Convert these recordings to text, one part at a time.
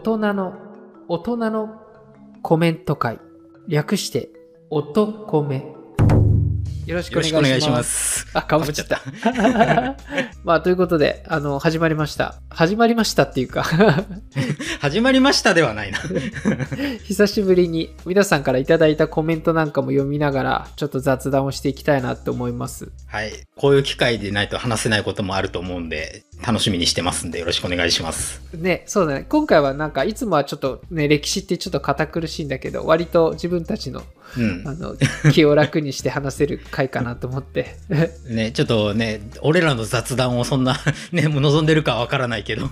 人の、大人のコメント会。略して、音コメ。よろしくお願いします。よろしくお願いします。あ、かぶっちゃった。まあ、ということで、あの、始まりました。始まりましたっていうか、始まりましたではないな。久しぶりに皆さんからいただいたコメントなんかも読みながら、ちょっと雑談をしていきたいなと思います。はい。こういう機会でないと話せないこともあると思うんで、楽しみにしてますんで、よろしくお願いします。ね、そうだね。今回はなんか、いつもはちょっとね、歴史ってちょっと堅苦しいんだけど、割と自分たちの、うんあ。の、気を楽にして話せる回かなと思って。ね、ちょっとね、俺らの雑談をそんな、ね、望んでるかはわからないけど。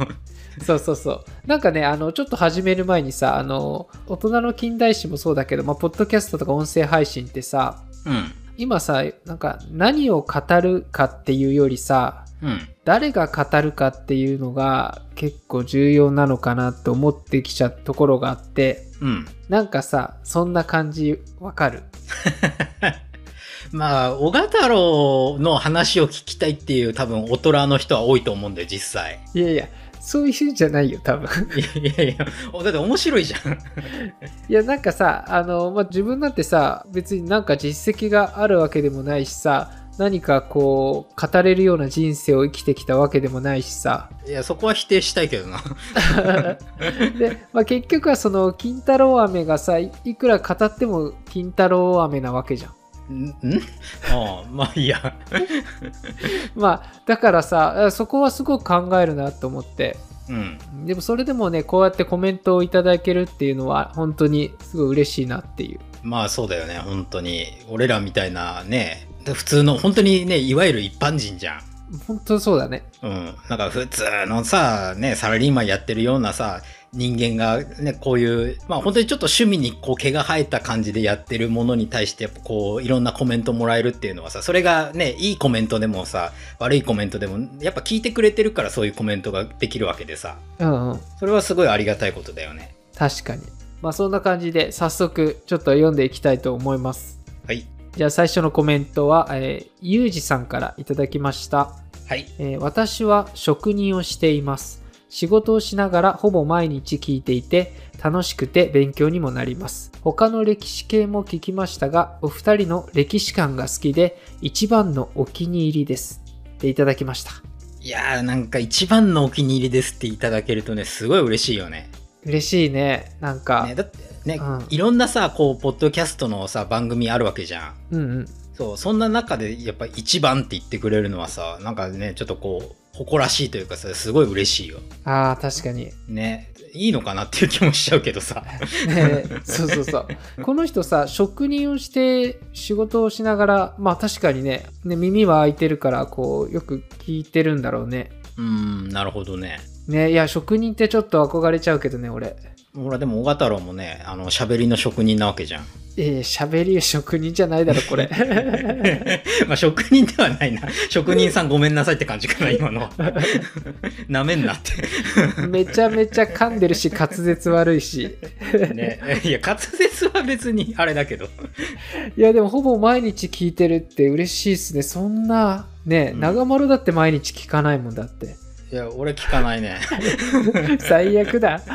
そうそうそう。なんかね、あの、ちょっと始める前にさ、あの、大人の近代史もそうだけど、まあ、ポッドキャストとか音声配信ってさ、うん。今さ、なんか何を語るかっていうよりさ、うん。誰が語るかっていうのが結構重要なのかなと思ってきちゃったところがあって、うん。なんかさ、そんな感じわかる？まあ、小賀太郎の話を聞きたいっていう多分大人の人は多いと思うんだよ、実際。いやいや、そういうんじゃないよ、多分。いやいやいや、だって面白いじゃん。いや、なんかさ、あの、まあ、自分なんてさ、別になんか実績があるわけでもないしさ、何かこう、語れるような人生を生きてきたわけでもないしさ。いや、そこは否定したいけどな。で、まあ、結局はその、金太郎飴がさ、いいくら語っても金太郎飴なわけじゃん。んん？ああ、まあいいや。まあ、だからさ、そこはすごく考えるなと思って。うん。でもそれでもね、こうやってコメントをいただけるっていうのは、本当にすごい嬉しいなっていう。まあそうだよね、本当に。俺らみたいなね、で普通の、本当にね、いわゆる一般人じゃん。本当そうだね。うん。なんか普通のさ、ね、サラリーマンやってるようなさ、人間がね、こういう、まあ本当にちょっと趣味にこう毛が生えた感じでやってるものに対して、やっぱこう、いろんなコメントもらえるっていうのはさ、それがね、いいコメントでもさ、悪いコメントでも、やっぱ聞いてくれてるからそういうコメントができるわけでさ、うんうん。それはすごいありがたいことだよね。確かに。まあそんな感じで早速ちょっと読んでいきたいと思います。はい。じゃあ最初のコメントは、えー、ゆうじさんからいただきました、はい。えー私は職人をしています。仕事をしながらほぼ毎日聞いていて楽しくて勉強にもなります。他の歴史系も聞きましたが、お二人の歴史観が好きで一番のお気に入りです。っていただきました。いやーなんか一番のお気に入りですっていただけるとね、すごい嬉しいよね。嬉しいね。なんか、ねだってね、うんいろんなさ、こう、ポッドキャストのさ、番組あるわけじゃん。うんうん。そう、そんな中でやっぱ一番って言ってくれるのはさ、なんかね、ちょっとこう、誇らしいというかさ、すごい嬉しいよ。ああ、確かに。ね。いいのかなっていう気もしちゃうけどさ。ねえそうそうそう。この人さ、職人をして仕事をしながら、まあ確かにね、ね耳は開いてるから、こう、よく聞いてるんだろうね。うーん、なるほどね。ねいや、職人ってちょっと憧れちゃうけどね、俺。ほら、でも、小太郎もね、あの、喋りの職人なわけじゃん。ええ喋り職人じゃないだろ、これ。まあ、職人ではないな。職人さんごめんなさいって感じかな、今のは。なめんなって。めちゃめちゃ噛んでるし、滑舌悪いし。ね。いや、滑舌は別にあれだけど。いや、でもほぼ毎日聞いてるって嬉しいっすね。そんな、ね、うん長丸だって毎日聞かないもんだって。いや、俺聞かないね。最悪だ。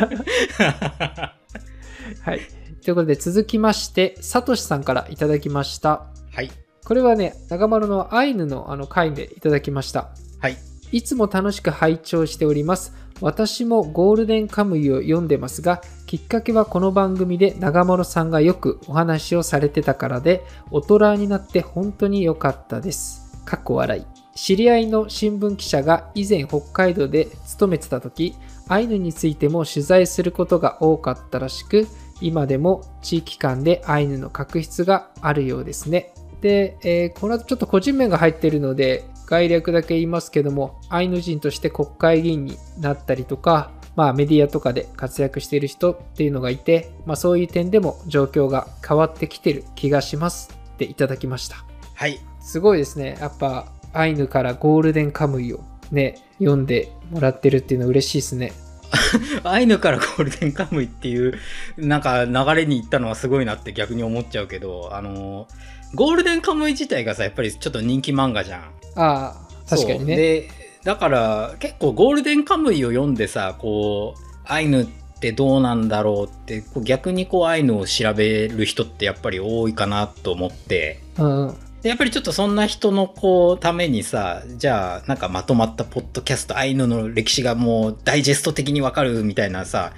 はい。ということで続きまして、さとしさんからいただきました。はい。これはね、長丸のアイヌのあの回でいただきました。はい。いつも楽しく拝聴しております。私もゴールデンカムイを読んでますが、きっかけはこの番組で長丸さんがよくお話をされてたからで、大人になって本当に良かったです。かっこ笑い。知り合いの新聞記者が以前北海道で勤めてた時、アイヌについても取材することが多かったらしく、今でも地域間でアイヌの確執があるようですね。で、えーこの後ちょっと個人名が入っているので、概略だけ言いますけども、アイヌ人として国会議員になったりとか、まあメディアとかで活躍している人っていうのがいて、まあそういう点でも状況が変わってきてる気がしますっていただきました。はい。すごいですね。やっぱアイヌからゴールデンカムイをね、読んでもらってるっていうのは嬉しいですね。アイヌからゴールデンカムイっていう、なんか流れに行ったのはすごいなって逆に思っちゃうけど、あの、ゴールデンカムイ自体がさ、やっぱりちょっと人気漫画じゃん。ああ、確かにね。で、だから結構ゴールデンカムイを読んでさ、こう、アイヌっってどうなんだろうってこう逆にこうアイヌを調べる人ってやっぱり多いかなと思ってうんやっぱりちょっとそんな人のこうためにさじゃあなんかまとまったポッドキャストアイヌの歴史がもうダイジェスト的にわかるみたいなさ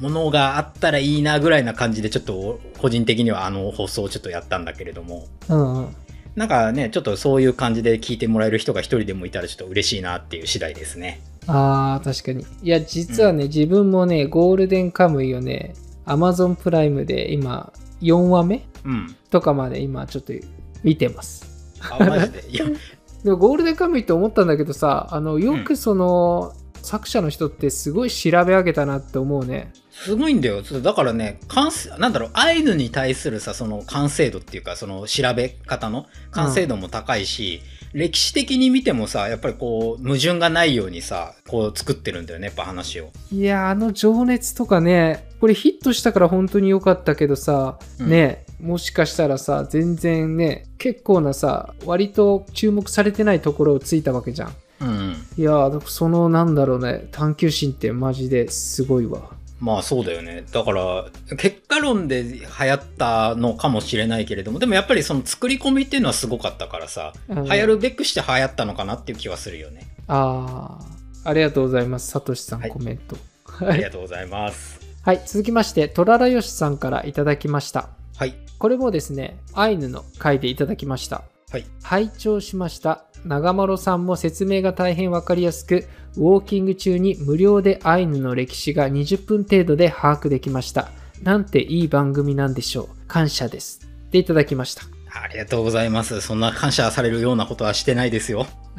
ものがあったらいいなぐらいな感じでちょっと個人的にはあの放送をちょっとやったんだけれどもうんうん。なんかねちょっとそういう感じで聞いてもらえる人が一人でもいたらちょっと嬉しいなっていう次第ですね。ああ、確かに。いや、実はね、自分もね、ゴールデンカムイをね、Amazon プライムで今、4話目うん。とかまで今、ちょっと見てます。あマジで？いや でも、ゴールデンカムイって思ったんだけどさ、あの、よくその、作者の人ってすごい調べ上げたなって思うね。すごいんだよ。だからね、完成、なんだろう、アイヌに対するさ、その完成度っていうか、その調べ方の完成度も高いし、歴史的に見てもさ、やっぱりこう、矛盾がないようにさ、こう作ってるんだよね、やっぱ話を。いや、あの情熱とかね、これヒットしたから本当に良かったけどさ、うんね、もしかしたらさ、全然ね、結構なさ、割と注目されてないところをついたわけじゃん。うん、うん。いやー、そのなんだろうね、探求心ってマジですごいわ。まあそうだよね。だから、結果論で流行ったのかもしれないけれども、でもやっぱりその作り込みっていうのはすごかったからさ、うん流行るべくして流行ったのかなっていう気はするよね。あー、ありがとうございます。さとしさん、はいコメント。あはい、りがとうございます。はい、続きまして、トララヨシさんからいただきました。はい。これもですね、アイヌの回でいただきました。はい。拝聴しました。長丸さんも説明が大変わかりやすく、ウォーキング中に無料でアイヌの歴史が20分程度で把握できました。なんていい番組なんでしょう。感謝です。でいただきました。ありがとうございます。そんな感謝されるようなことはしてないですよ。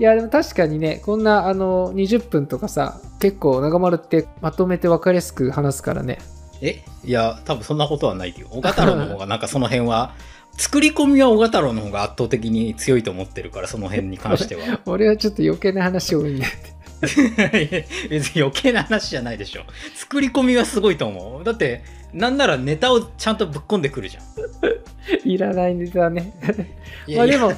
いやでも確かにねこんなあの20分とかさ結構長丸ってまとめて分かりやすく話すからねえ？いや、多分そんなことはないよ。小賀太郎の方がなんかその辺は、作り込みは小賀太郎の方が圧倒的に強いと思ってるから、その辺に関しては。俺はちょっと余計な話多いんで 別に余計な話じゃないでしょ。作り込みはすごいと思う。だって、なんならネタをちゃんとぶっ込んでくるじゃん。いらないネタねまあでも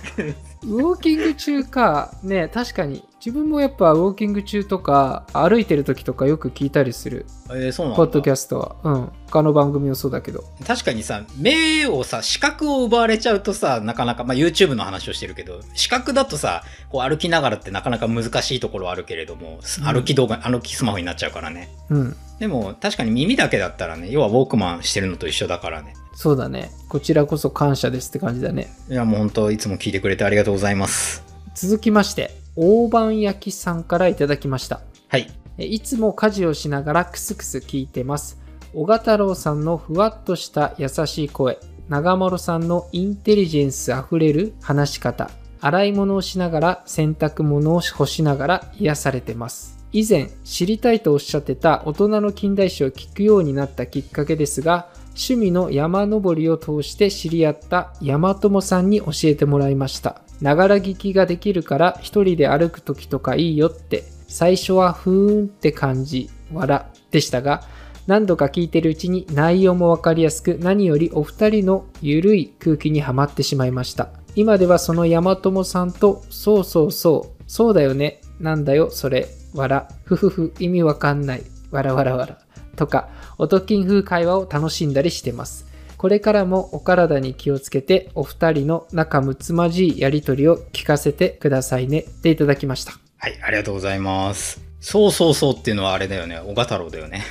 ウォーキング中か。ね確かに。自分もやっぱウォーキング中とか歩いてる時とかよく聞いたりする。えーそうなんだ。ポッドキャストは。うん。他の番組もそうだけど。確かにさ、目をさ、視覚を奪われちゃうとさ、なかなか、まあ YouTube の話をしてるけど、視覚だとさ、こう歩きながらってなかなか難しいところはあるけれども、うん。歩き動画、歩きスマホになっちゃうからね。うん。でも確かに耳だけだったらね、要はウォークマンしてるのと一緒だからね。そうだねこちらこそ感謝ですって感じだねいやもう本当いつも聞いてくれてありがとうございます。続きまして大判焼きさんからいただきましたはい。えいつも家事をしながらクスクス聞いてます。小賀太郎さんのふわっとした優しい声、長丸さんのインテリジェンスあふれる話し方、洗い物をしながら洗濯物を干しながら癒されてます。以前知りたいとおっしゃってた大人の近代史を聞くようになったきっかけですが、趣味の山登りを通して知り合った山友さんに教えてもらいました。ながら聞きができるから一人で歩く時とかいいよって最初はふーんって感じ、笑でしたが、何度か聞いてるうちに内容もわかりやすく、何よりお二人のゆるい空気にはまってしまいました。今ではその山友さんと、そうそうそう、そうだよね、なんだよ、それ、笑、ふふふ、意味わかんない、わらわらわら、とか、おときん風会話を楽しんだりしてます。これからもお体に気をつけて、お二人の仲睦まじいやりとりを聞かせてくださいね、っていただきました。はい、ありがとうございます。そうそうそうっていうのはあれだよね。小賀太郎だよね。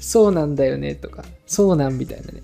そうなんだよねとか、そうなんみたいなね。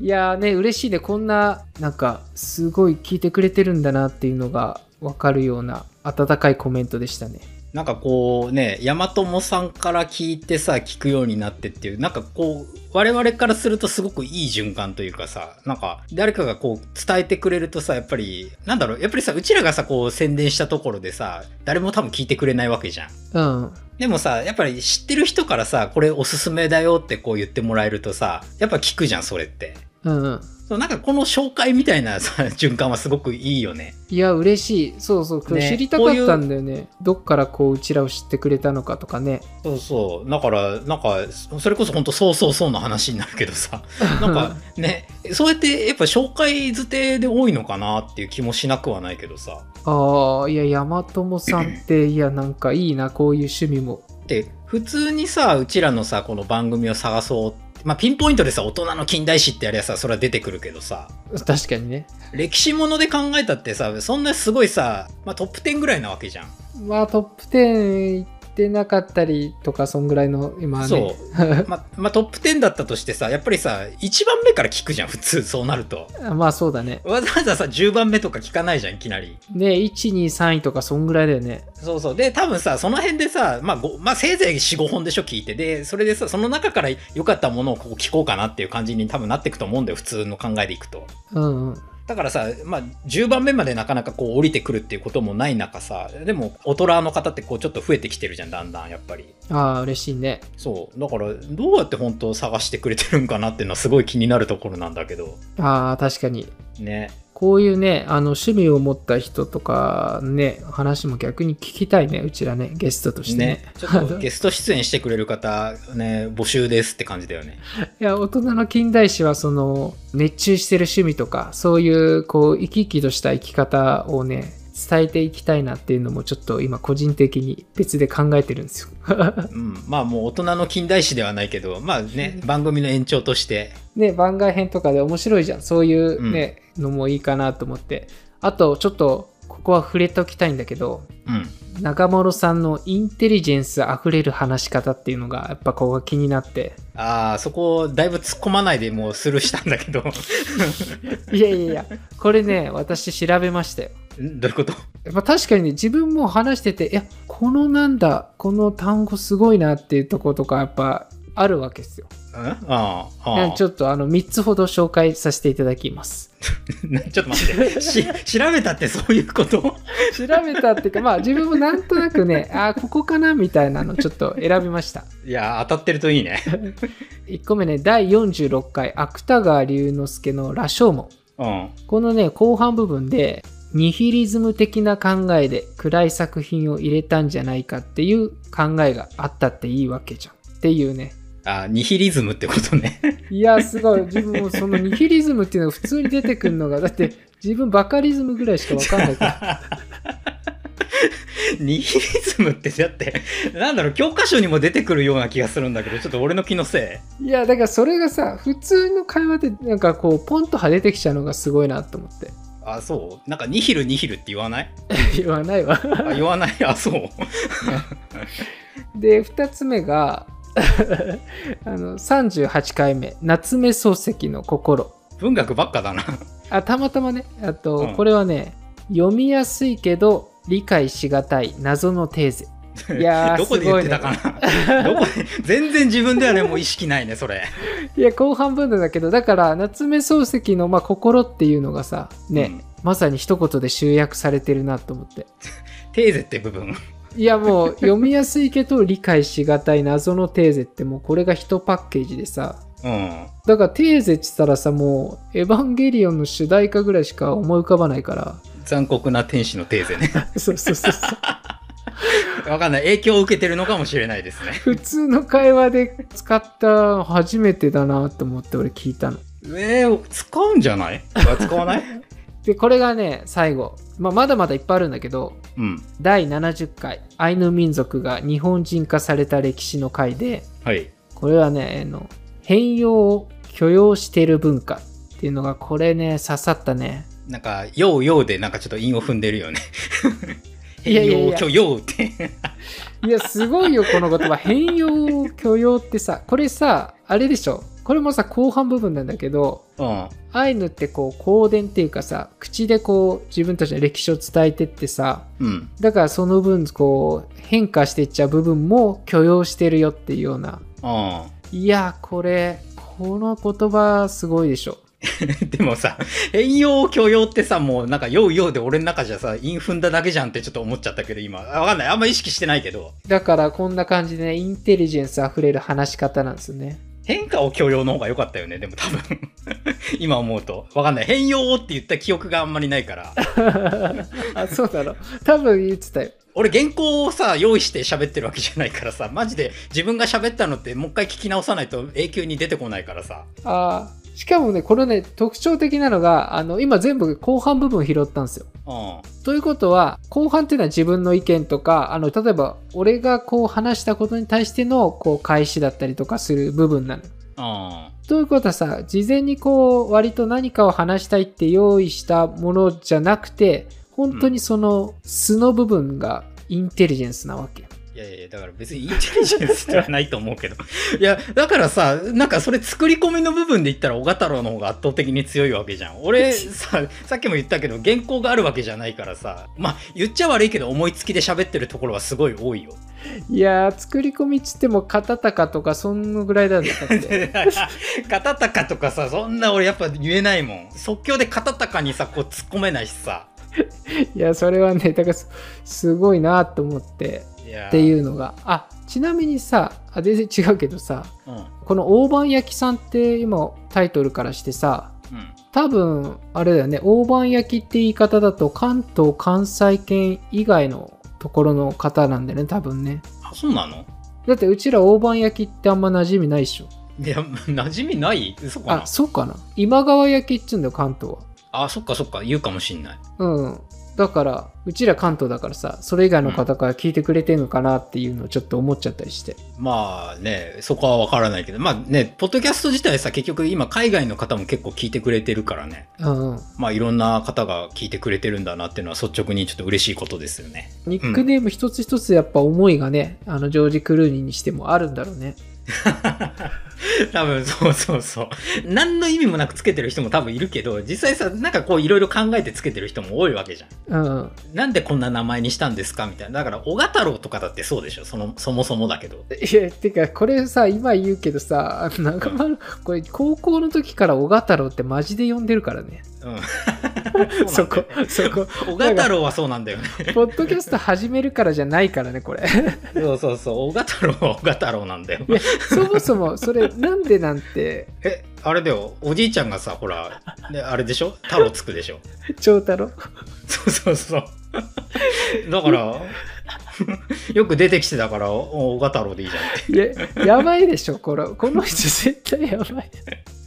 いやーね、嬉しいね。こんな、なんか、すごい聞いてくれてるんだなっていうのがわかるような温かいコメントでしたね。なんかこうね、山友さんから聞いてさ、聞くようになってっていう、なんかこう、我々からするとすごくいい循環というかさ、なんか誰かがこう伝えてくれるとさ、やっぱり、なんだろう、やっぱりさ、うちらがさ、こう宣伝したところでさ、誰も多分聞いてくれないわけじゃん。うん。でもさ、やっぱり知ってる人からさ、これおすすめだよってこう言ってもらえるとさ、やっぱ聞くじゃん、それって。うんうん。なんかこの紹介みたいなさ、循環はすごくいいよね。いや、嬉しい。そうそう、これね知りたかったんだよね。どっからこう、うちらを知ってくれたのかとかね。そうそう。だから、なんか、それこそ本当そうそうそうの話になるけどさ、なんかね、そうやってやっぱ紹介づてで多いのかなっていう気もしなくはないけどさ。ああ、いや、山友さんって、いや、なんかいいな、こういう趣味も。で、普通にさ、うちらのさ、この番組を探そう。まあ、ピンポイントでさ、大人の近代史ってやりゃさ、それは出てくるけどさ、確かにね。歴史もので考えたってさ、そんなすごいさ、まあ、トップ10ぐらいなわけじゃん。まあ、トップ10いってなかったりとか、そんぐらいの、今ね。そう。まあ、まあ、トップ10だったとしてさ、やっぱりさ、1番目から聞くじゃん、普通、そうなると。まあ、そうだね。わざわざさ、10番目とか聞かないじゃん、いきなり。ね、1、2、3位とか、そんぐらいだよね。そうそう。で、多分さ、その辺でさ、まあ、ごまあ、せいぜい4、5本でしょ、聞いて。で、それでさ、その中から良かったものをこう聞こうかなっていう感じに多分なっていくと思うんだよ、普通の考えでいくと。うんうん。だからさ、まあ、10番目までなかなかこう降りてくるっていうこともない中さ、でも、大人の方ってこうちょっと増えてきてるじゃん、だんだん、やっぱり。ああ、嬉しいね。そう。だから、どうやって本当探してくれてるんかなっていうのはすごい気になるところなんだけど。ああ、確かに。ね。こういうね、あの、趣味を持った人とかね、話も逆に聞きたいね、うちらね、ゲストとしてね。ね。ちょっとゲスト出演してくれる方、ね、募集ですって感じだよね。いや、大人の近代史は、その、熱中してる趣味とか、そういう、こう、生き生きとした生き方をね、伝えていきたいなっていうのも、ちょっと今、個人的に別で考えてるんですよ。うん。まあもう大人の近代史ではないけど、まあね、番組の延長として、ね、番外編とかで面白いじゃん。そういうね、のもいいかなと思って。あと、ちょっと、ここは触れておきたいんだけど、うん。中諸さんのインテリジェンスあふれる話し方っていうのが、やっぱここが気になって。ああ、そこ、だいぶ突っ込まないでもうスルーしたんだけど。いやいやいや、これね、私調べましたよ。んどういうこと？やっぱ確かにね、自分も話してて、いや、このなんだ、この単語すごいなっていうとことか、やっぱあるわけですよ。んああ、ああ。ちょっとあの、3つほど紹介させていただきます。な ちょっと待って。し、調べたってそういうこと？調べたっていうか、まあ自分もなんとなくね、あーここかなみたいなのちょっと選びました。いや、当たってるといいね。1個目ね、第46回、芥川龍之介の羅生門。うん。このね、後半部分で、ニヒリズム的な考えで暗い作品を入れたんじゃないかっていう考えがあったっていいわけじゃん。っていうね。あニヒリズムってことね。いや、すごい。自分もそのニヒリズムっていうのが普通に出てくるのが、だって自分バカリズムぐらいしかわかんないから。ニヒリズムってだって、なんだろう、教科書にも出てくるような気がするんだけど、ちょっと俺の気のせいや、だからそれがさ、普通の会話でなんかこう、ポンと派出てきちゃうのがすごいなと思って。い。あ、そう？なんかニヒルニヒルって言わない？言わないわ。あ、言わない？あ、そう。で、二つ目が、あの、38回目、夏目漱石の心。文学ばっかだな。あ、たまたまね、あと、うんこれはね、読みやすいけど理解しがたい謎のテーゼ。いやーどこで言ってたかな？どこ？で全然自分ではね、もう意識ないね、それ。いや、後半分だけど、だから、夏目漱石の、まあ、心っていうのがさ、ね、うんまさに一言で集約されてるなと思って。テーゼって部分。いや、もう、読みやすいけど理解しがたい謎のテーゼって、もうこれが一パッケージでさ、うん。だからテーゼって言ったらさ、もう、エヴァンゲリオンの主題歌ぐらいしか思い浮かばないから、残酷な天使のテーゼね。そうそうそうそう。わかんない。影響を受けてるのかもしれないですね。普通の会話で使った初めてだなと思って俺聞いたの。えー、使うんじゃない？あ使わない？で、これがね、最後。まあ、まだまだいっぱいあるんだけど、うん。第70回、アイヌ民族が日本人化された歴史の回で、はい。これはね、あの変容を許容している文化っていうのが、これね、刺さったね。なんか、ようようでなんかちょっと韻を踏んでるよね。いやいやいや変容許容って。いや、すごいよ、この言葉。変容許容ってさ、これさ、あれでしょ。これもさ、後半部分なんだけど、うん。アイヌってこう、口伝っていうかさ、口でこう、自分たちの歴史を伝えてってさ、うん。だからその分、こう、変化していっちゃう部分も許容してるよっていうような。うん。いや、これ、この言葉すごいでしょ。でもさ、変容許容ってさ、もうなんか、ようようで俺の中じゃさ、韻踏んだだけじゃんってちょっと思っちゃったけど、今。あわかんない。あんま意識してないけど。だからこんな感じでね、インテリジェンスあふれる話し方なんですよね。変化を許容の方が良かったよね、でも多分。今思うと。わかんない。変容って言った記憶があんまりないから。あ、そうだろ。多分言ってたよ。俺原稿をさ、用意して喋ってるわけじゃないからさ、マジで自分が喋ったのってもう一回聞き直さないと永久に出てこないからさ。あーしかもね、このね、特徴的なのが、あの、今全部後半部分拾ったんですよ。うん。ということは、後半っていうのは自分の意見とか、あの、例えば、俺がこう話したことに対しての、こう、返しだったりとかする部分なの。うん。ということはさ、事前にこう、割と何かを話したいって用意したものじゃなくて、本当にその素の部分がインテリジェンスなわけ。いやいや、だから別に インテリジェンスではないと思うけど。いや、だからさ、なんかそれ作り込みの部分で言ったら、小太郎の方が圧倒的に強いわけじゃん。俺さ、さっきも言ったけど、原稿があるわけじゃないからさ、まあ、言っちゃ悪いけど、思いつきで喋ってるところはすごい多いよ。いやー、作り込みっつっても、片高とかそんのぐらいだったって。片高とかさ、そんな俺やっぱ言えないもん。即興で片高にさ、こう突っ込めないしさ。いや、それはね、だからすすごいなと思って、っていうのが。あ、ちなみにさ、あ全然違うけどさ、うん。うん。この大判焼きさんって今タイトルからしてさ、多分、あれだよね、大判焼きって言い方だと関東、関西圏以外のところの方なんだよね、多分ね。あ、そうなの？だってうちら大判焼きってあんま馴染みないっしょ。いや、馴染みない？嘘かな？あ、そうかな。今川焼きっつうんだよ、関東は。あ、そっかそっか、言うかもしんない。うん。だから、うちら関東だからさ、それ以外の方から聞いてくれてんのかなっていうのをちょっと思っちゃったりして。まあね、そこはわからないけど、まあね、ポッドキャスト自体さ、結局今海外の方も結構聞いてくれてるからね。うんうん。まあいろんな方が聞いてくれてるんだなっていうのは率直にちょっと嬉しいことですよね。ニックネーム一つ一つやっぱ思いがね、あの、ジョージ・クルーニーにしてもあるんだろうね。多分そうそうそう。何の意味もなくつけてる人も多分いるけど、実際さ、なんかこういろいろ考えてつけてる人も多いわけじゃん。うんうん。なんでこんな名前にしたんですかみたいな。だから、小賀太郎とかだってそうでしょその、そもそもだけど。いや、てか、これさ、今言うけどさ、中丸、これ、高校の時から小太郎ってマジで呼んでるからね。うん。そこ、そこ。小賀太郎はそうなんだよね。ポッドキャスト始めるからじゃないからね、これ。そうそうそう。小賀太郎は小賀太郎なんだよ。そもそも、それ、なんでなんて、え、あれだよ。おじいちゃんがさ、ほら、ね、あれでしょ？太郎つくでしょ？長太郎？そうそうそう。だから、よく出てきてたから、お小賀太郎でいいじゃんって。やばいでしょ、これ。この人絶対やばい。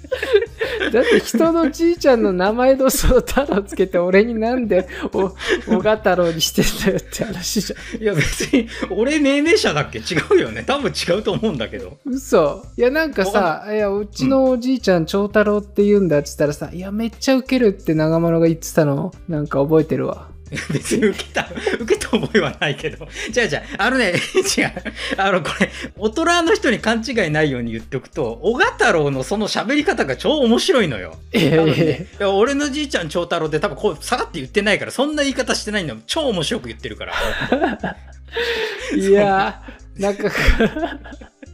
だって人のじいちゃんの名前とその太郎つけて俺になんでお小賀太郎にしてんだよって話じゃん。いや別に、俺命名者だっけ？違うよね。多分違うと思うんだけど。嘘いやなんかさ、いや、うちのおじいちゃん長太郎って言うんだって言ったらさ、いや、めっちゃウケるって長丸が言ってたの、なんか覚えてるわ。別に受けた、受けた覚えはないけど。じゃあじゃあ、あのね、違う。あの、これ、大人の人に勘違いないように言っておくと、小賀太郎のその喋り方が超面白いのよ。いやいやいや多分ね、いや俺のじいちゃん長太郎って多分こう、さらって言ってないから、そんな言い方してないんだよ。超面白く言ってるから。いやー、なんか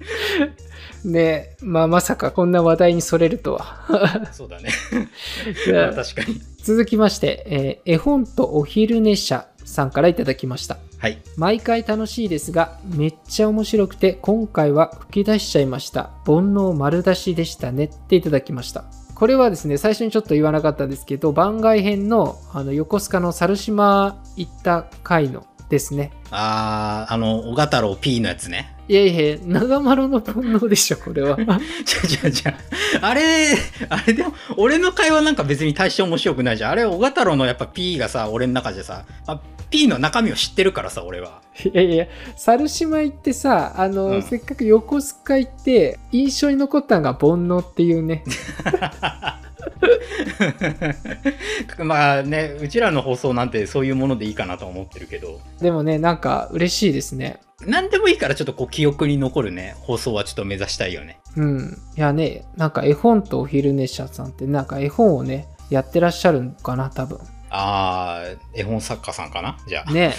ねえ、まあまさかこんな話題にそれるとは。そうだね。確かに。続きまして、えー絵本とお昼寝者さんからいただきました。はい。毎回楽しいですが、めっちゃ面白くて、今回は吹き出しちゃいました。煩悩丸出しでしたねっていただきました。これはですね、最初にちょっと言わなかったんですけど、番外編のあの横須賀の猿島行った回のですね。あー、あの、小賀太郎 P のやつね。いやいや、長丸の煩悩でしょ、これは。じゃじゃじゃあれ、あれでも、俺の会話なんか別に大して面白くないじゃん。あれ、小賀太郎のやっぱ P がさ、俺の中でさ、あ P の中身を知ってるからさ、俺は。いやいや、猿島行ってさ、あの、うんせっかく横須賀行って、印象に残ったのが煩悩っていうね。まあね、うちらの放送なんてそういうものでいいかなと思ってるけど、でもね、なんか嬉しいですね。なんでもいいからちょっとこう記憶に残るね、放送はちょっと目指したいよね。うん。いやね、なんか絵本とお昼寝者さんって、なんか絵本をね、やってらっしゃるのかな、多分。あー、絵本作家さんかな？じゃあ。ね。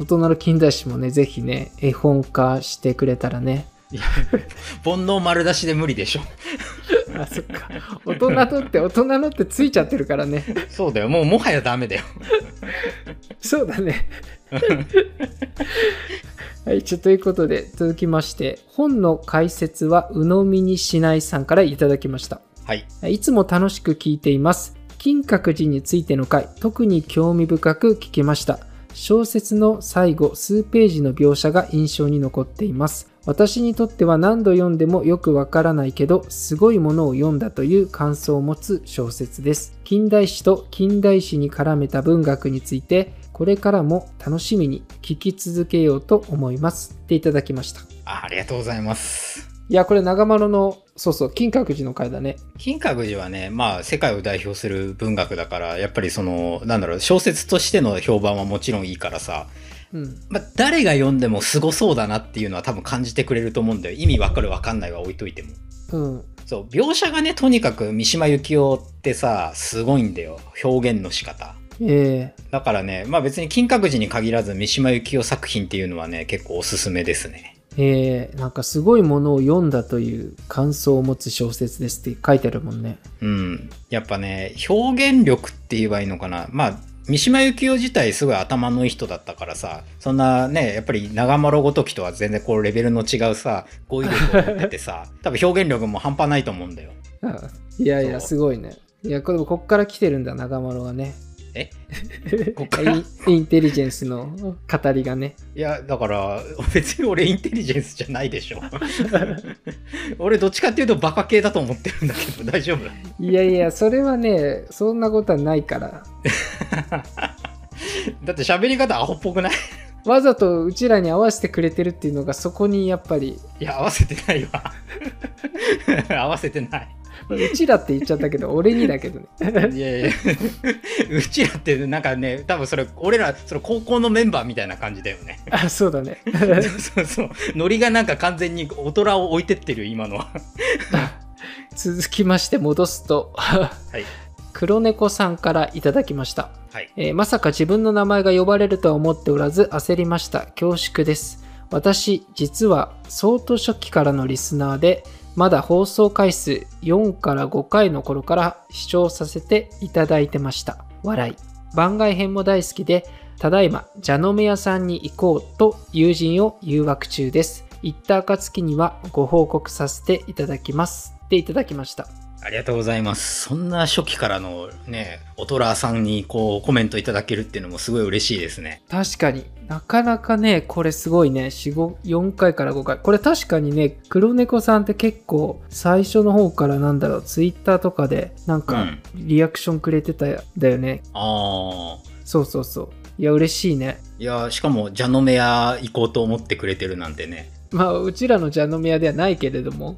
大人の近代史もね、ぜひね、絵本化してくれたらね。煩悩丸出しで無理でしょ。あ、そっか。大人のって、大人のってついちゃってるからね。そうだよ。もうもはやダメだよ。そうだね。はい、ちょということで、続きまして、本の解説は鵜呑みにしないさんからいただきました。はい。いつも楽しく聞いています。金閣寺についての回、特に興味深く聞きました。小説の最後数ページの描写が印象に残っています。私にとっては何度読んでもよくわからないけど、すごいものを読んだという感想を持つ小説です。近代史と近代史に絡めた文学について、これからも楽しみに聞き続けようと思います。っていただきました。あありがとうございます。いや、これ長丸の、そうそう、金閣寺の回だね。金閣寺はね、まあ世界を代表する文学だから、やっぱりその、なんだろう、小説としての評判はもちろんいいからさ、うん。まあ誰が読んでも凄そうだなっていうのは多分感じてくれると思うんだよ。意味わかるわかんないは置いといても。うん。そう、描写がね、とにかく三島由紀夫ってさ、すごいんだよ。表現の仕方。ええだからね、まあ別に金閣寺に限らず三島由紀夫作品っていうのはね、結構おすすめですね。えー、なんかすごいものを読んだという感想を持つ小説ですって書いてあるもんね。うん。やっぱね、表現力って言えばいいのかな。まあ、三島由紀夫自体すごい頭のいい人だったからさ、そんなね、やっぱり長丸ごときとは全然こうレベルの違うさ、語彙力を持っててさ、多分表現力も半端ないと思うんだよ。あいやいや、すごいね。いや、これこっから来てるんだ、長丸はね。え？こっから？インインテリジェンスの語りがね。いや、だから、別に俺インテリジェンスじゃないでしょ。俺どっちかっていうとバカ系だと思ってるんだけど、大丈夫？いやいや、それはね、そんなことはないから。だって喋り方アホっぽくない？わざとうちらに合わせてくれてるっていうのがそこにやっぱり、いや、合わせてないわ。合わせてない。うちらって言っちゃったけど、俺にだけどね。いやいや、うちらってなんかね、多分それ、俺ら、その高校のメンバーみたいな感じだよね。あ、そうだね。そうそう。ノリがなんか完全に大人を置いてってる、今のは。続きまして戻すと、はい。黒猫さんからいただきました。はい。えーまさか自分の名前が呼ばれるとは思っておらず焦りました。恐縮です。私、実は、相当初期からのリスナーで、まだ放送回数4から5回の頃から視聴させていただいてました。笑い。番外編も大好きで、ただいま、ジャノメ屋さんに行こうと友人を誘惑中です。行った暁にはご報告させていただきます。っていただきました。ありがとうございます。そんな初期からのね、おとらさんにこうコメントいただけるっていうのもすごい嬉しいですね。確かになかなかねこれすごいね。4 5 4回から5回。これ確かにね黒猫さんって結構最初の方からなんだろうツイッターとかでなんかうん。リアクションくれてただよね、ああ。そうそうそう。いや嬉しいね。いや、しかも、ジャノメア行こうと思ってくれてるなんてね。まあうちらのジャノメ屋ではないけれども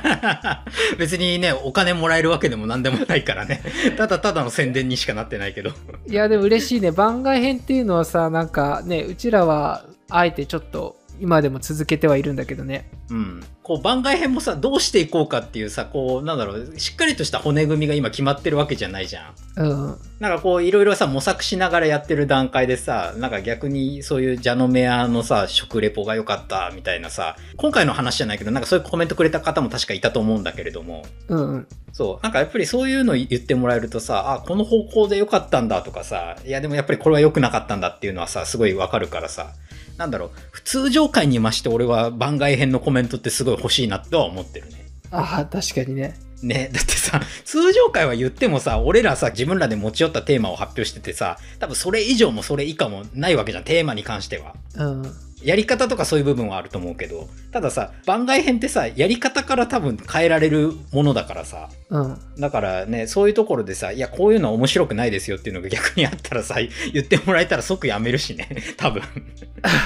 別にね、お金もらえるわけでも何でもないからね。ただただの宣伝にしかなってないけど。いやでも嬉しいね番外編っていうのはさなんかねうちらはあえてちょっと今でも続けてはいるんだけどね。うん。こう番外編もさ、どうしていこうかっていうさ、こう、なんだろう、しっかりとした骨組みが今決まってるわけじゃないじゃん。うん。なんかこう、いろいろさ、模索しながらやってる段階でさ、なんか逆にそういうジャノメアのさ、食レポが良かったみたいなさ、今回の話じゃないけど、なんかそういうコメントくれた方も確かいたと思うんだけれども、うんうん。そう、なんかやっぱりそういうの言ってもらえるとさ、あ、この方向で良かったんだとかさ、いやでもやっぱりこれは良くなかったんだっていうのはさ、すごいわかるからさ、なんだろう、通常回に増して俺は番外編のコメントってすごい欲しいなとは思ってるね。ああ確かにねね、だってさ、通常回は言ってもさ、俺らさ、自分らで持ち寄ったテーマを発表しててさ、多分それ以上もそれ以下もないわけじゃん、テーマに関しては。うんやり方とかそういう部分はあると思うけど、たださ、番外編ってさ、やり方から多分変えられるものだからさ、うんだからね、そういうところでさ、いや、こういうのは面白くないですよっていうのが逆にあったらさ、言ってもらえたら即やめるしね、多分。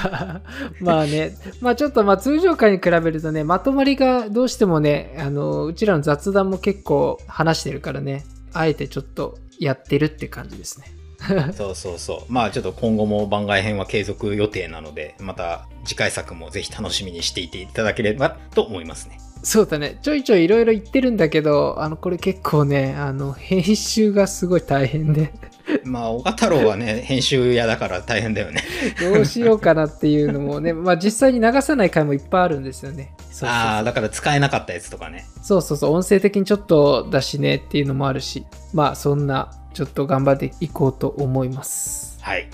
まあね、まあちょっとまあ通常回に比べるとね、まとまりがどうしてもね、あの、うちらの雑談も結構話してるからね、あえてちょっとやってるって感じですね。そうそうそう。まあちょっと今後も番外編は継続予定なので、また次回作もぜひ楽しみにしていていただければと思いますね。そうだね、ちょいちょいいろいろ言ってるんだけど、あの、これ結構ね、あの、編集がすごい大変で、まあ、小太郎はね、編集屋だから大変だよね。どうしようかなっていうのもね、まあ実際に流さない回もいっぱいあるんですよね。そうそうそうああ、だから使えなかったやつとかね。そうそうそう、音声的にちょっとだしねっていうのもあるし、まあそんな、ちょっと頑張っていこうと思います。はい。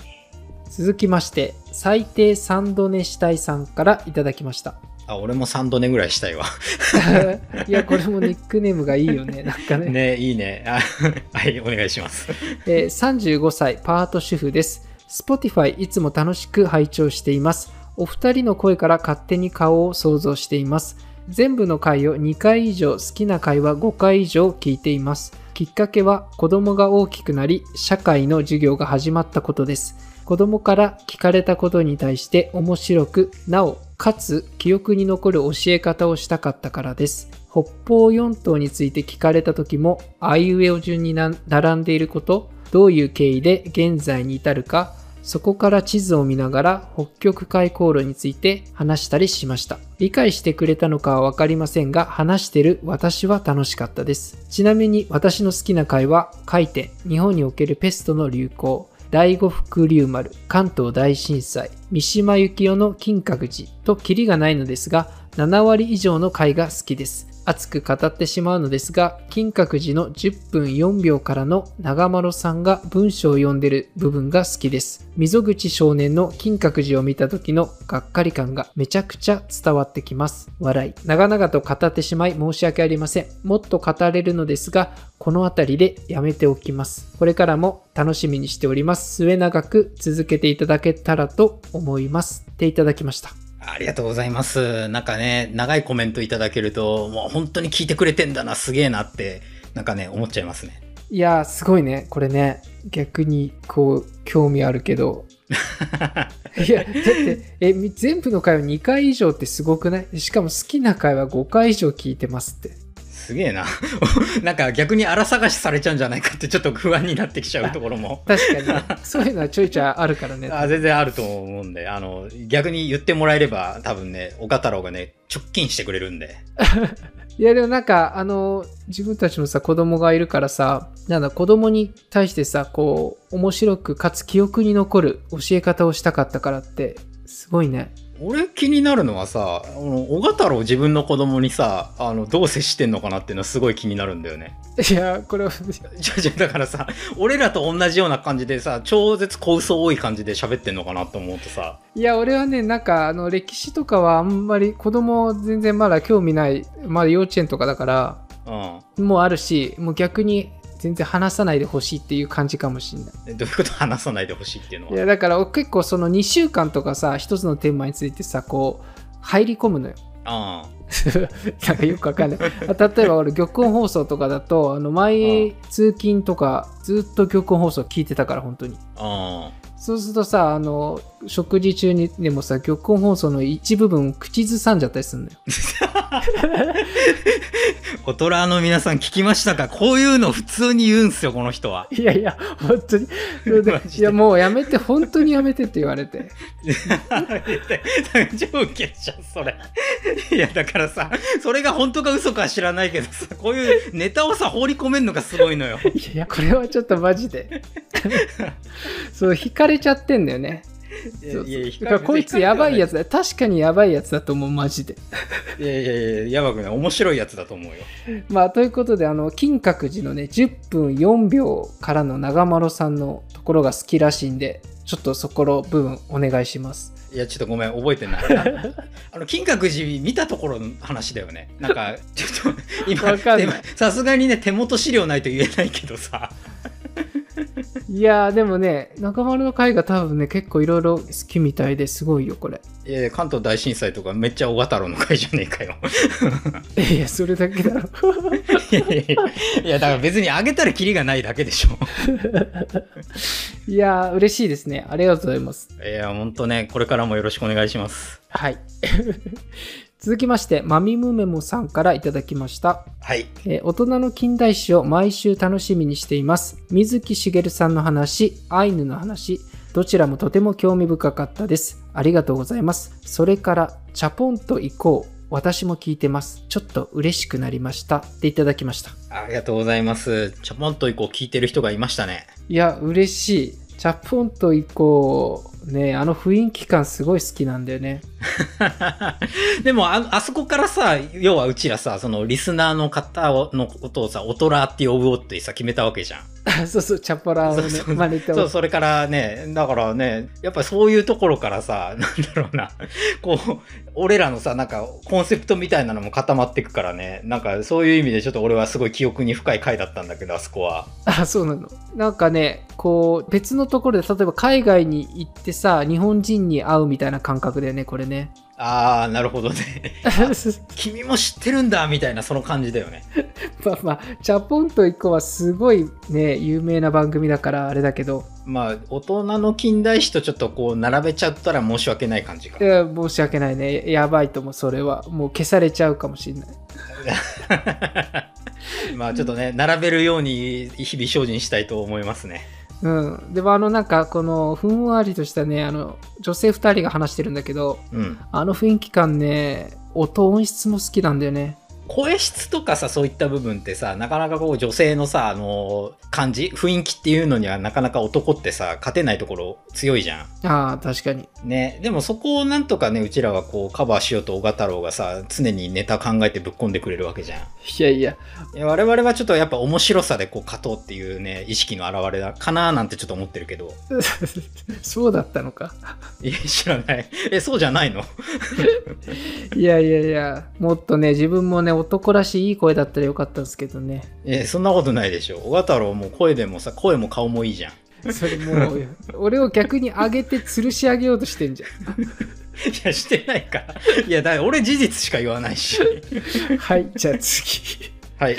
続きまして、最低3度寝したいさんからいただきました。あ、俺も3度寝ぐらいしたいわ。いや、これもニックネームがいいよね。なんかね。ねいいね。あはい、お願いします。えー35歳パート主婦です。Spotify いつも楽しく拝聴しています。お二人の声から勝手に顔を想像しています。全部の回を2回以上、好きな回は5回以上聞いています。きっかけは子供が大きくなり、社会の授業が始まったことです。子供から聞かれたことに対して面白く、なお、かつ記憶に残る教え方をしたかったからです。北方四島について聞かれた時も、あいうえお順に並んでいること、どういう経緯で現在に至るか、そこから地図を見ながら北極海航路について話したりしました。理解してくれたのかはわかりませんが、話してる私は楽しかったです。ちなみに私の好きな回は、回転、日本におけるペストの流行、第五福竜丸、関東大震災、三島由紀夫の金閣寺とキリがないのですが、7割以上の回が好きです。熱く語ってしまうのですが、金閣寺の10分4秒からの長丸さんが文章を読んでる部分が好きです。溝口少年の金閣寺を見た時のがっかり感がめちゃくちゃ伝わってきます。笑い。長々と語ってしまい申し訳ありません。もっと語れるのですが、この辺りでやめておきます。これからも楽しみにしております。末永く続けていただけたらと思います。っていただきました。ありがとうございます。なんかね、長いコメントいただけると、もう本当に聞いてくれてんだな、すげえなって、なんかね、思っちゃいますね。いやー、すごいね。これね、逆にこう、興味あるけど。いや、だって、え、み全部の回を2回以上ってすごくない？しかも好きな回は5回以上聞いてますって。すげえな。なんか逆に荒探しされちゃうんじゃないかってちょっと不安になってきちゃうところも。確かにね、そういうのはちょいちょいあるからね。あ全然あると思うんで、あの、逆に言ってもらえれば多分ね、岡太郎がね、直近してくれるんで。いや、でもなんか、あの、自分たちもさ、子供がいるからさ、なんだ、子供に対してさ、こう、面白くかつ記憶に残る教え方をしたかったからって、すごいね。俺気になるのはさ、あの小太郎自分の子供にさ、あの、どう接してんのかなっていうのはすごい気になるんだよね。いや、これは、じゃじゃだからさ、俺らと同じような感じでさ、超絶小嘘多い感じで喋ってんのかなと思うとさ、いや、俺はね、なんか、あの、歴史とかはあんまり、子供全然まだ興味ない、まだ幼稚園とかだから、うん。もうあるし、もう逆に全然話さないでほしいっていう感じかもしれない。えどういうこと話さないでほしいっていうのは？いや、だから結構その2週間とかさ、一つのテーマについてさ、こう、入り込むのよ。あ なんかよくわかんない。あ例えば俺、玉音放送とかだと、あの、毎通勤とか、ずっと玉音放送聞いてたから、本当に。あ、あそうするとさ、あの、食事中にでもさ、玉音放送の一部分口ずさんじゃったりするのよ。大人の皆さん聞きましたか？こういうの普通に言うんすよ、この人は。いやいや、本当に。いや、もうやめて、本当にやめてって言われて。超ウケちゃう、それ。いや、だからさ、それが本当か嘘かは知らないけどさ、こういうネタをさ、放り込めんのがすごいのよ。いやいや、これはちょっとマジで。そう、惹かれちゃってんだよね。こいつやばいやつ。つだ。確かにやばいやつだと思う、マジで。いやいやいや、やばくない。面白いやつだと思うよ。まあ、ということで、あの、金閣寺のね、10分4秒からの長丸さんのところが好きらしいんで、ちょっとそこの部分お願いします。いや、ちょっとごめん、覚えてない。あの、金閣寺見たところの話だよね。なんか、ちょっと、今さすがにね、手元資料ないと言えないけどさ。いやー、でもね、中丸の回が多分ね、結構いろいろ好きみたいですごいよ、これ。いや関東大震災とかめっちゃ小太郎の回じゃねえかよ。いや、それだけだろ。いやだから別にあげたらキリがないだけでしょ。いやー、嬉しいですね。ありがとうございます。いや、ほんとね、これからもよろしくお願いします。はい。続きまして、マミムメモさんからいただきました。はい。えー大人の近代史を毎週楽しみにしています。水木しげるさんの話、アイヌの話、どちらもとても興味深かったです。ありがとうございます。それから、チャポンと行こう。私も聞いてます。ちょっと嬉しくなりました。っていただきました。ありがとうございます。ちょぽんと以降聞いてる人がいましたね。いや、嬉しい。チャポンと行こう。ね、あの雰囲気感すごい好きなんだよね。でもあ、あそこからさ、要はうちらさ、そのリスナーの方のことをさ、大人って呼ぶってさ、決めたわけじゃん。あ そうそう、チャポラをね真似てそう、それからね、だからね、やっぱりそういうところからさ、なんだろうな、こう、俺らのさ、なんかコンセプトみたいなのも固まっていくからね、なんかそういう意味でちょっと俺はすごい記憶に深い回だったんだけど、あそこは。あ、そうなの。なんかね、こう、別のところで、例えば海外に行ってさ、日本人に会うみたいな感覚だよね、これね。あー、なるほどね。君も知ってるんだ、みたいなその感じだよね。まあまあ、チャポンと一個はすごいね、有名な番組だからあれだけど、まあ、大人の近代史とちょっとこう、並べちゃったら申し訳ない感じかい。や申し訳ないね。やばいと思う、それは。もう消されちゃうかもしれない。まあ、ちょっとね、並べるように日々精進したいと思いますね。うん。でもあのなんか、このふんわりとしたね、あの、女性二人が話してるんだけど、うん。あの雰囲気感ね、音音質も好きなんだよね。声質とかさ、そういった部分ってさ、なかなかこう女性のさ、あの感じ、雰囲気っていうのにはなかなか男ってさ、勝てないところ強いじゃん。ああ、確かに。ね。でもそこをなんとかね、うちらはこうカバーしようと小太郎がさ、常にネタ考えてぶっ込んでくれるわけじゃん。いやいや、いや我々はちょっとやっぱ面白さでこう勝とうっていうね、意識の表れだかななんてちょっと思ってるけど。そうだったのか。いや、知らない。え、そうじゃないの？いやいやいや、もっとね、自分もね、男らしいいい声だったらよかったんですけどね。え、そんなことないでしょ。小太郎も声でもさ、声も顔もいいじゃん。それもう、俺を逆に上げて吊るし上げようとしてんじ いや、してないから。いや、だ俺事実しか言わないし。ゃん。はい、じゃあ次。はい。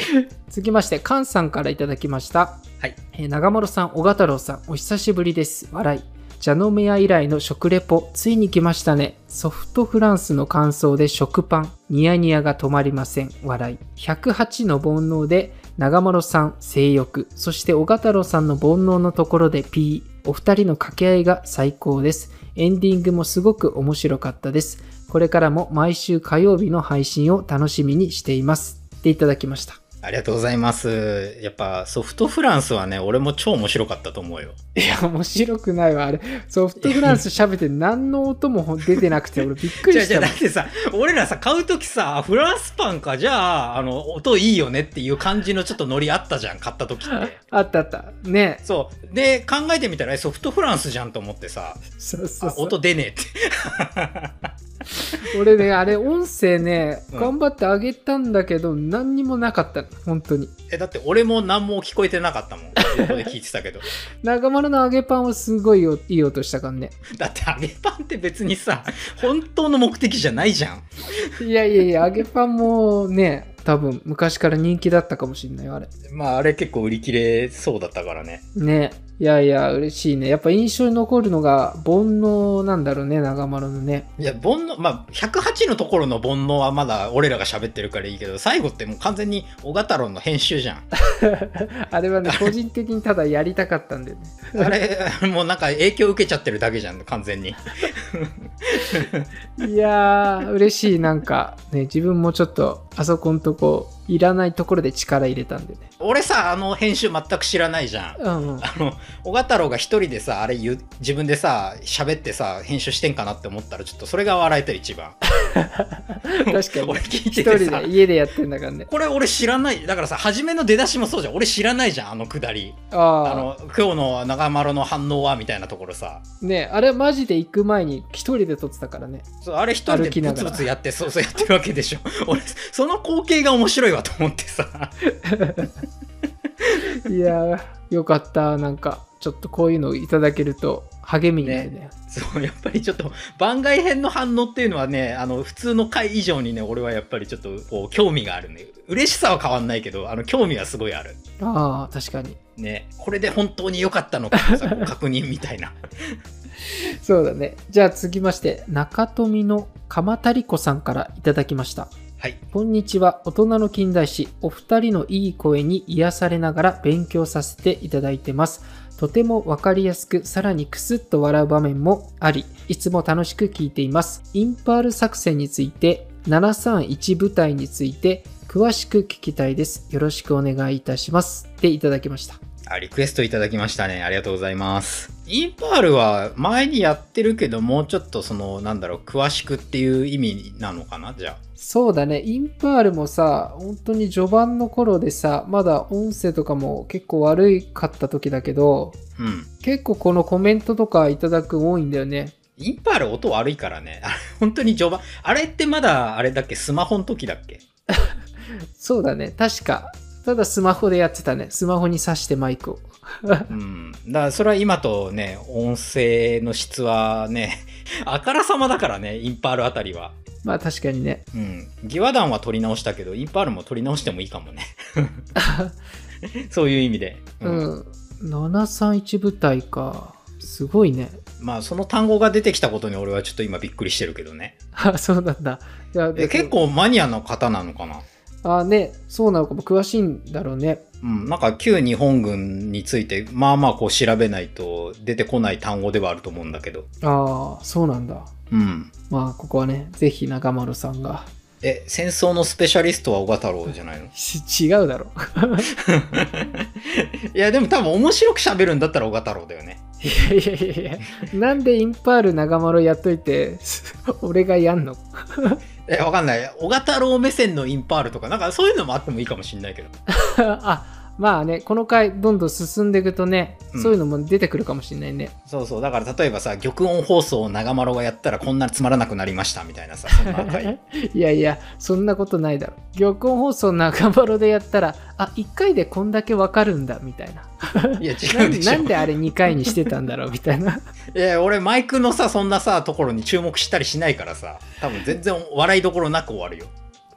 続きまして、カンさんからいただきました。はい。えー長丸さん、小太郎さん、お久しぶりです。笑い。ジャノメア以来の食レポ、ついに来ましたね。ソフトフランスの感想で食パン、ニヤニヤが止まりません。笑い。108の煩悩で、長丸さん、性欲。そして小太郎さんの煩悩のところで P。お二人の掛け合いが最高です。エンディングもすごく面白かったです。これからも毎週火曜日の配信を楽しみにしています。っていただきました。ありがとうございます。やっぱソフトフランスはね、俺も超面白かったと思うよ。いや、面白くないわ。あれ、ソフトフランス喋って何の音も 出てなくて、俺びっくりした。だってさ、俺らさ、買うときさ、フランスパンか、じゃあ、あの、音いいよねっていう感じのちょっとノリあったじゃん、買ったときって。あったあった。ねそう。で、考えてみたら、えソフトフランスじゃんと思ってさ、そうそうそう。あ音出ねえって。俺ね、あれ、音声ね、うん頑張ってあげたんだけど、何にもなかったの。本当に。え、だって俺も何も聞こえてなかったもん。横で聞いてたけど。長丸の揚げパンはすごいよいい音したからね。だって揚げパンって別にさ、本当の目的じゃないじゃん。いやいやいや、揚げパンもね、多分昔から人気だったかもしんないよ、あれ。まあ、あれ結構売り切れそうだったからね。ねいやいや、嬉しいね。やっぱ印象に残るのが、煩悩なんだろうね、長丸のね。いや、煩悩、まあ、108のところの煩悩はまだ俺らが喋ってるからいいけど、最後ってもう完全に小太郎の編集じゃん。あれはね、個人的にただやりたかったんだよね。あれ、もうなんか影響受けちゃってるだけじゃん、完全に。いやー、嬉しい。なんか、ね、自分もちょっと、あそこんとこ、いらないところで力入れたんでね。俺さ、あの編集全く知らないじゃん。うんうん。あの、小太郎が一人でさ、あれ言う、自分でさ、喋ってさ、編集してんかなって思ったら、ちょっとそれが笑えてる一番。確かに俺。聞い一ててで、家でやってんだからね。これ俺知らない。だからさ、初めの出だしもそうじゃん。俺知らないじゃん、あのくだり。ああの、今日の長丸の反応は、みたいなところさ。あ。ね、あれマジで行く前に一人で撮ってたからね。そうあれ一人でブツブツやって、そうそうやってるわけでしょ。俺、その光景が面白いわと思ってさ。いやー、よかった。なんか、ちょっとこういうのをいただけると励みになるね。そう、やっぱりちょっと番外編の反応っていうのはね、あの、普通の回以上にね、俺はやっぱりちょっと、こう、興味があるね。嬉しさは変わんないけど、あの、興味はすごいある。ああ、確かに。ね。これで本当に良かったのか 確認みたいな。そうだね。じゃあ続きまして、中富の鎌足り子さんからいただきました。はい。こんにちは。大人の近代史。お二人のいい声に癒されながら勉強させていただいてます。とてもわかりやすく、さらにクスッと笑う場面もあり、いつも楽しく聞いています。インパール作戦について、731部隊について、詳しく聞きたいです。よろしくお願いいたします。っていただきました。あ、リクエストいただきましたね。ありがとうございます。インパールは前にやってるけど、もうちょっとその、なんだろう、詳しくっていう意味なのかな？じゃあ。そうだね。インパールもさ、本当に序盤の頃でさ、まだ音声とかも結構悪いかった時だけど、うん。結構このコメントとかいただく多いんだよね。インパール音悪いからね。あれ、本当に序盤。あれってまだ、あれだっけ？スマホの時だっけ？そうだね。確か。ただスマホでやってたね。スマホに挿してマイクを。うん。だからそれは今とね、音声の質はね、あからさまだからね、インパールあたりは。まあ確かにね。うん。ギワダンは撮り直したけど、インパールも撮り直してもいいかもね。そういう意味で。うん。731部隊か。すごいね。まあ、その単語が出てきたことに俺はちょっと今びっくりしてるけどね。あ、そうなんだ。いやえ結。構マニアの方なのかな？あ、ね。そうなのかも。詳しいんだろうね。うん、なんか旧日本軍について、まあまあこう調べないと出てこない単語ではあると思うんだけど。ああ、そうなんだ。うん。まあ、ここはね、ぜひ中丸さんが。え、戦争のスペシャリストは小太郎じゃないの？し違うだろ。いや、でも多分面白く喋るんだったら小太郎だよね。いやいやいやいや。なんでインパール中丸やっといて、俺がやんの？え、わかんない。小太郎目線のインパールとか、なんかそういうのもあってもいいかもしんないけど。あ、まあね、この回どんどん進んでいくとね、うんそういうのも出てくるかもしれないね。そうそう。だから例えばさ、玉音放送を長丸がやったらこんなつまらなくなりましたみたいなさ、そんな回。いやいや、そんなことないだろ。玉音放送長丸でやったら、あ、1回でこんだけわかるんだ、みたいな。いや、な違うでしょ。なんであれ2回にしてたんだろう、みたいな。いや、俺マイクのさ、そんなさ、ところに注目したりしないからさ、多分全然笑いどころなく終わるよ。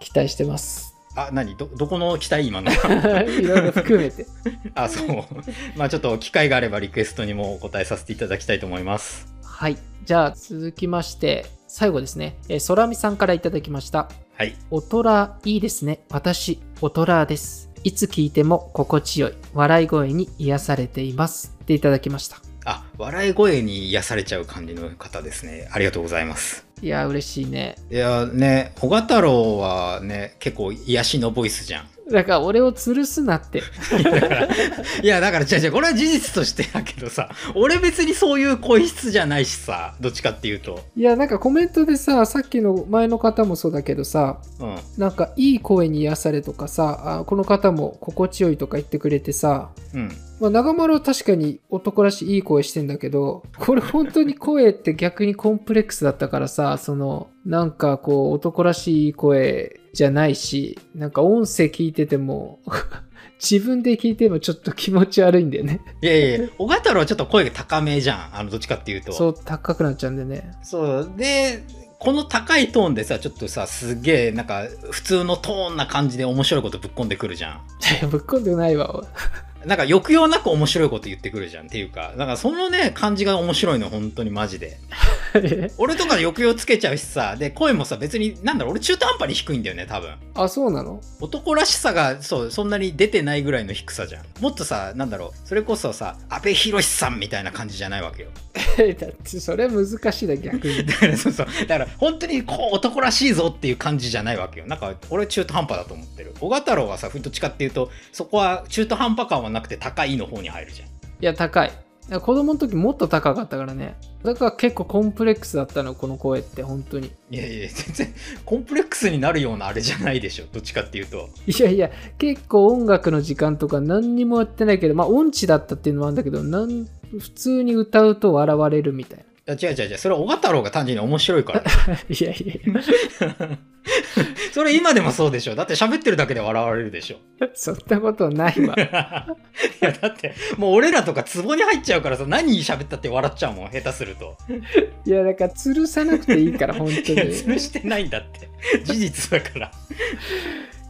期待してます。あ、何？ど、どこの期待今の？いろいろ含めて。あ、そう。まあちょっと機会があればリクエストにもお答えさせていただきたいと思います。はい。じゃあ続きまして、最後ですね。えー、ソラミさんからいただきました。はい。オトラいいですね。私、オトラです。いつ聞いても心地よい。笑い声に癒されています。っていただきました。あ、笑い声に癒されちゃう感じの方ですね。ありがとうございます。いや、嬉しいね。いやね、小太郎はね、結構癒しのボイスじゃん。だから俺を吊るすなって。いや、だから、違う違う、これは事実としてだけどさ、俺別にそういう声質じゃないしさ、どっちかっていうと。いや、なんかコメントでさ、さっきの前の方もそうだけどさ、うん。なんかいい声に癒されとかさ、あこの方も心地よいとか言ってくれてさ、うん。まあ、長丸は確かに男らしいいい声してんだけど、これ本当に声って逆にコンプレックスだったからさ、その、なんかこう男らしい声じゃないし、なんか音声聞いてても、自分で聞いてもちょっと気持ち悪いんだよね。いやいや小太郎はちょっと声が高めじゃん。あの、どっちかっていうと。そう高くなっちゃうんでね。そう。で、この高いトーンでさ、ちょっとさ、すげえ、なんか、普通のトーンな感じで面白いことぶっ込んでくるじゃん。いや、ぶっこんでないわ。なんか抑揚なく面白いこと言ってくるじゃんっていうか、なんかそのね、感じが面白いの、本当にマジで。俺とか抑揚つけちゃうしさ、で、声もさ、別に、なんだろう、俺中途半端に低いんだよね、多分。あ、そうなの？男らしさが、そう、そんなに出てないぐらいの低さじゃん。もっとさ、なんだろう、それこそさ、安倍博さんみたいな感じじゃないわけよ。だってそれ難しいだ逆に。だからそうそう。だから、本当にこう、男らしいぞっていう感じじゃないわけよ。なんか、俺中途半端だと思ってる。小賀太郎はさ、どっちかっていうと、そこは中途半端感はなくて高いの方に入るじゃん。いや、高い。子供の時もっと高かったからね。だから結構コンプレックスだったの、この声って、本当に。いやいや、全然、コンプレックスになるようなあれじゃないでしょ。どっちかっていうと。いやいや、結構音楽の時間とか何にもやってないけど、まあ音痴だったっていうのもあるんだけど、なん普通に歌うと笑われるみたいな。いや違う違う違う。それは小賀太郎が単純に面白いから。いやいやいそれ今でもそうでしょ。だって喋ってるだけで笑われるでしょ。や、そんなことないわ。いや、だって、もう俺らとかツボに入っちゃうからさ、何喋ったって笑っちゃうもん、下手すると。いや、だから吊るさなくていいから、本当に。潰してないんだって。事実だから。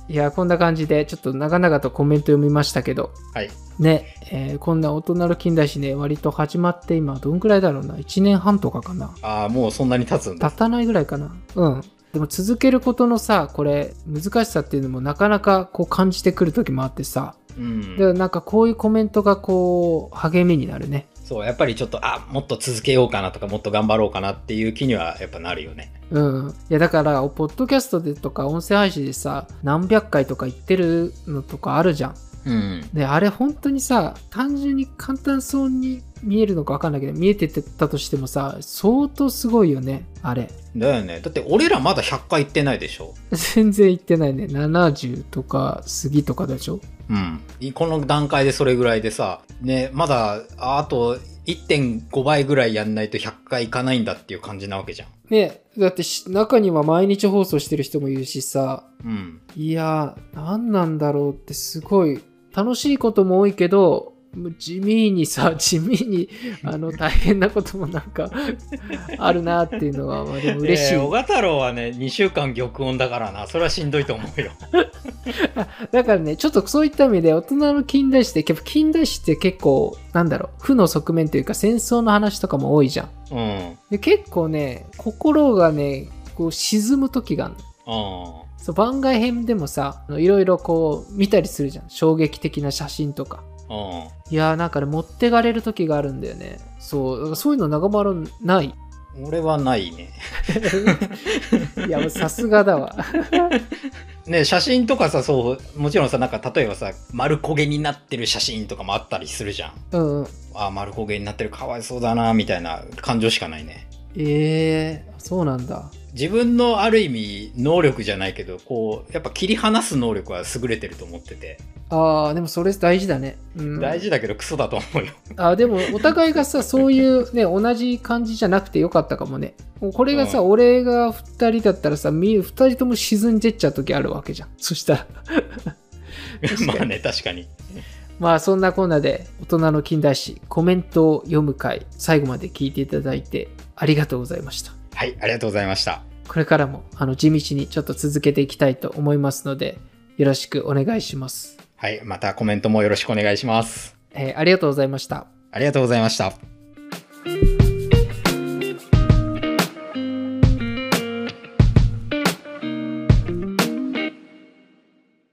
いや、こんな感じで、ちょっと長々とコメント読みましたけど、はい。ね、えーこんな大人の近代史ね、割と始まって今、どんくらいだろうな、1年半とかかな。ああ、もうそんなに経つんだ。経たないぐらいかな。うん。でも続けることのさ、これ、難しさっていうのもなかなかこう感じてくる時もあってさ、うんだか。らなんかこういうコメントがこう、励みになるね。そう、やっぱりちょっと、あ、もっと続けようかなとか、もっと頑張ろうかなっていう気にはやっぱなるよね。うん。いや、だから、ポッドキャストでとか音声配信でさ、何百回とか言ってるのとかあるじゃん。うん。で、あれ本当にさ、単純に簡単そうに見えるのかわかんないけど、見えてたとしてもさ、相当すごいよね、あれ。だよね。だって俺らまだ100回行ってないでしょ。全然いってないね。70とか過ぎとかでしょうん。この段階でそれぐらいでさ、ね、まだ、ああと1.5倍ぐらいやんないと100回いかないんだっていう感じなわけじゃん。ねだってし中には毎日放送してる人もいるしさ、うん。いやー、何なんだろうってすごい、楽しいことも多いけど、地味にさ、地味に、あの、大変なこともなんか、あるなっていうのは、まあでも嬉しい。えー小賀太郎はね、2週間玉音だからな。それはしんどいと思うよ。だからね、ちょっとそういった意味で、大人の近代史って、結構近代史って結構、なんだろう、負の側面というか戦争の話とかも多いじゃん。うん。で結構ね、心がね、こう沈む時があるの。あそう番外編でもさ、いろいろこう見たりするじゃん。衝撃的な写真とか。いやーなんかね、持ってかれる時があるんだよね。そう、そういうの長丸ない？俺はないね。いや、もうさすがだわ。ね写真とかさ、そう、もちろんさ、なんか例えばさ、丸焦げになってる写真とかもあったりするじゃん。うんうん。ああ、丸焦げになってる、かわいそうだな、みたいな感情しかないね。えー、そうなんだ。自分のある意味、能力じゃないけど、こう、やっぱ切り離す能力は優れてると思ってて。あー、でもそれ大事だね。うん、大事だけどクソだと思うよ。あでもお互いがさ そういうね同じ感じじゃなくてよかったかもねこれがさ、う俺が2人だったらさみ2人とも沈んでっちゃう時あるわけじゃんそしたら まあね、確かに。まあそんなこんなで大人の近代史コメントを読む回最後まで聞いていただいてありがとうございましたはい、ありがとうございました。これからもあの地道にちょっと続けていきたいと思いますのでよろしくお願いします、はい、またコメントもよろしくお願いします。えーありがとうございましたありがとうございました。